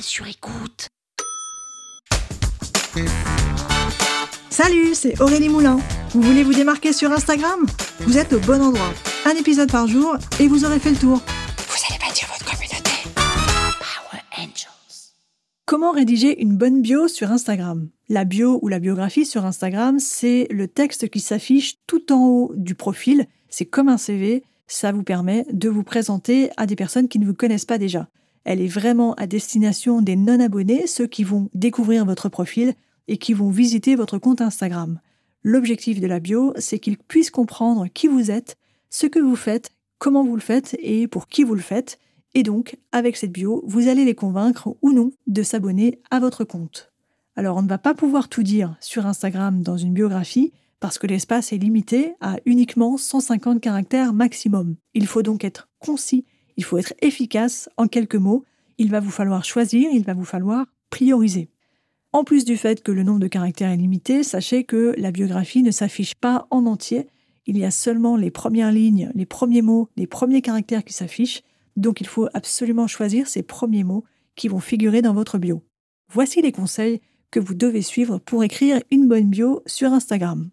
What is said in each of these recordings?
Sur écoute. Salut, c'est Aurélie Moulin. Vous voulez vous démarquer sur Instagram? Vous êtes au bon endroit. Un épisode par jour et vous aurez fait le tour. Vous allez bâtir votre communauté. Power Angels. Comment rédiger une bonne bio sur Instagram? La bio ou la biographie sur Instagram, c'est le texte qui s'affiche tout en haut du profil. C'est comme un CV. Ça vous permet de vous présenter à des personnes qui ne vous connaissent pas déjà. Elle est vraiment à destination des non-abonnés, ceux qui vont découvrir votre profil et qui vont visiter votre compte Instagram. L'objectif de la bio, c'est qu'ils puissent comprendre qui vous êtes, ce que vous faites, comment vous le faites et pour qui vous le faites. Et donc, avec cette bio, vous allez les convaincre ou non de s'abonner à votre compte. Alors, on ne va pas pouvoir tout dire sur Instagram dans une biographie parce que l'espace est limité à uniquement 150 caractères maximum. Il faut donc être concis il faut être efficace en quelques mots. Il va vous falloir choisir, il va vous falloir prioriser. En plus du fait que le nombre de caractères est limité, sachez que la biographie ne s'affiche pas en entier. Il y a seulement les premières lignes, les premiers mots, les premiers caractères qui s'affichent. Donc il faut absolument choisir ces premiers mots qui vont figurer dans votre bio. Voici les conseils que vous devez suivre pour écrire une bonne bio sur Instagram.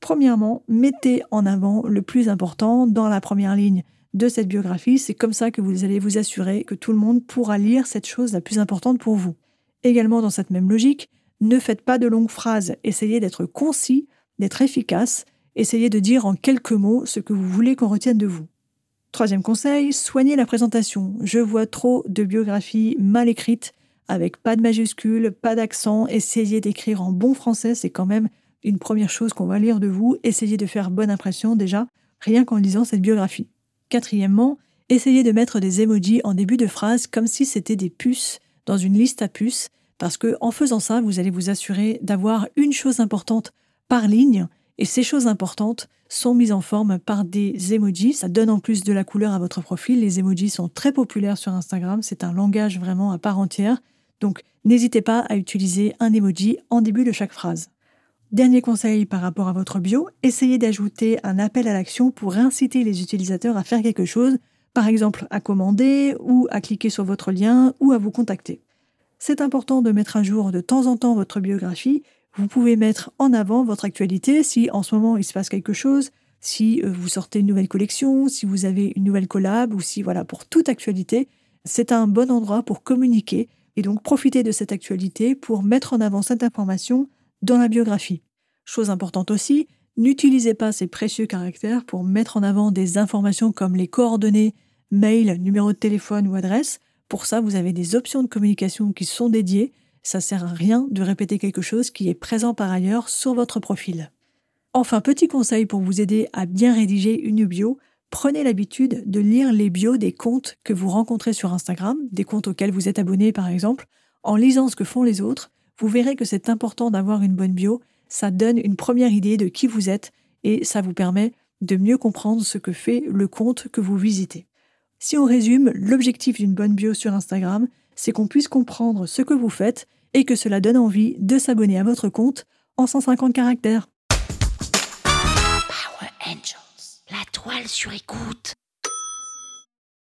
Premièrement, mettez en avant le plus important dans la première ligne de cette biographie. C'est comme ça que vous allez vous assurer que tout le monde pourra lire cette chose la plus importante pour vous. Également dans cette même logique, ne faites pas de longues phrases, essayez d'être concis, d'être efficace, essayez de dire en quelques mots ce que vous voulez qu'on retienne de vous. Troisième conseil, soignez la présentation. Je vois trop de biographies mal écrites, avec pas de majuscules, pas d'accent. Essayez d'écrire en bon français, c'est quand même une première chose qu'on va lire de vous. Essayez de faire bonne impression déjà, rien qu'en lisant cette biographie. Quatrièmement, essayez de mettre des emojis en début de phrase comme si c'était des puces dans une liste à puces, parce que en faisant ça, vous allez vous assurer d'avoir une chose importante par ligne, et ces choses importantes sont mises en forme par des emojis. Ça donne en plus de la couleur à votre profil. Les emojis sont très populaires sur Instagram. C'est un langage vraiment à part entière. Donc, n'hésitez pas à utiliser un emoji en début de chaque phrase. Dernier conseil par rapport à votre bio, essayez d'ajouter un appel à l'action pour inciter les utilisateurs à faire quelque chose, par exemple à commander ou à cliquer sur votre lien ou à vous contacter. C'est important de mettre à jour de temps en temps votre biographie. Vous pouvez mettre en avant votre actualité si en ce moment il se passe quelque chose, si euh, vous sortez une nouvelle collection, si vous avez une nouvelle collab ou si voilà, pour toute actualité, c'est un bon endroit pour communiquer et donc profiter de cette actualité pour mettre en avant cette information dans la biographie. Chose importante aussi, n'utilisez pas ces précieux caractères pour mettre en avant des informations comme les coordonnées, mail, numéro de téléphone ou adresse. Pour ça, vous avez des options de communication qui sont dédiées. Ça sert à rien de répéter quelque chose qui est présent par ailleurs sur votre profil. Enfin, petit conseil pour vous aider à bien rédiger une bio, prenez l'habitude de lire les bios des comptes que vous rencontrez sur Instagram, des comptes auxquels vous êtes abonné par exemple. En lisant ce que font les autres, vous verrez que c'est important d'avoir une bonne bio. Ça donne une première idée de qui vous êtes et ça vous permet de mieux comprendre ce que fait le compte que vous visitez. Si on résume, l'objectif d'une bonne bio sur Instagram, c'est qu'on puisse comprendre ce que vous faites et que cela donne envie de s'abonner à votre compte en 150 caractères. Power Angels, la toile sur écoute.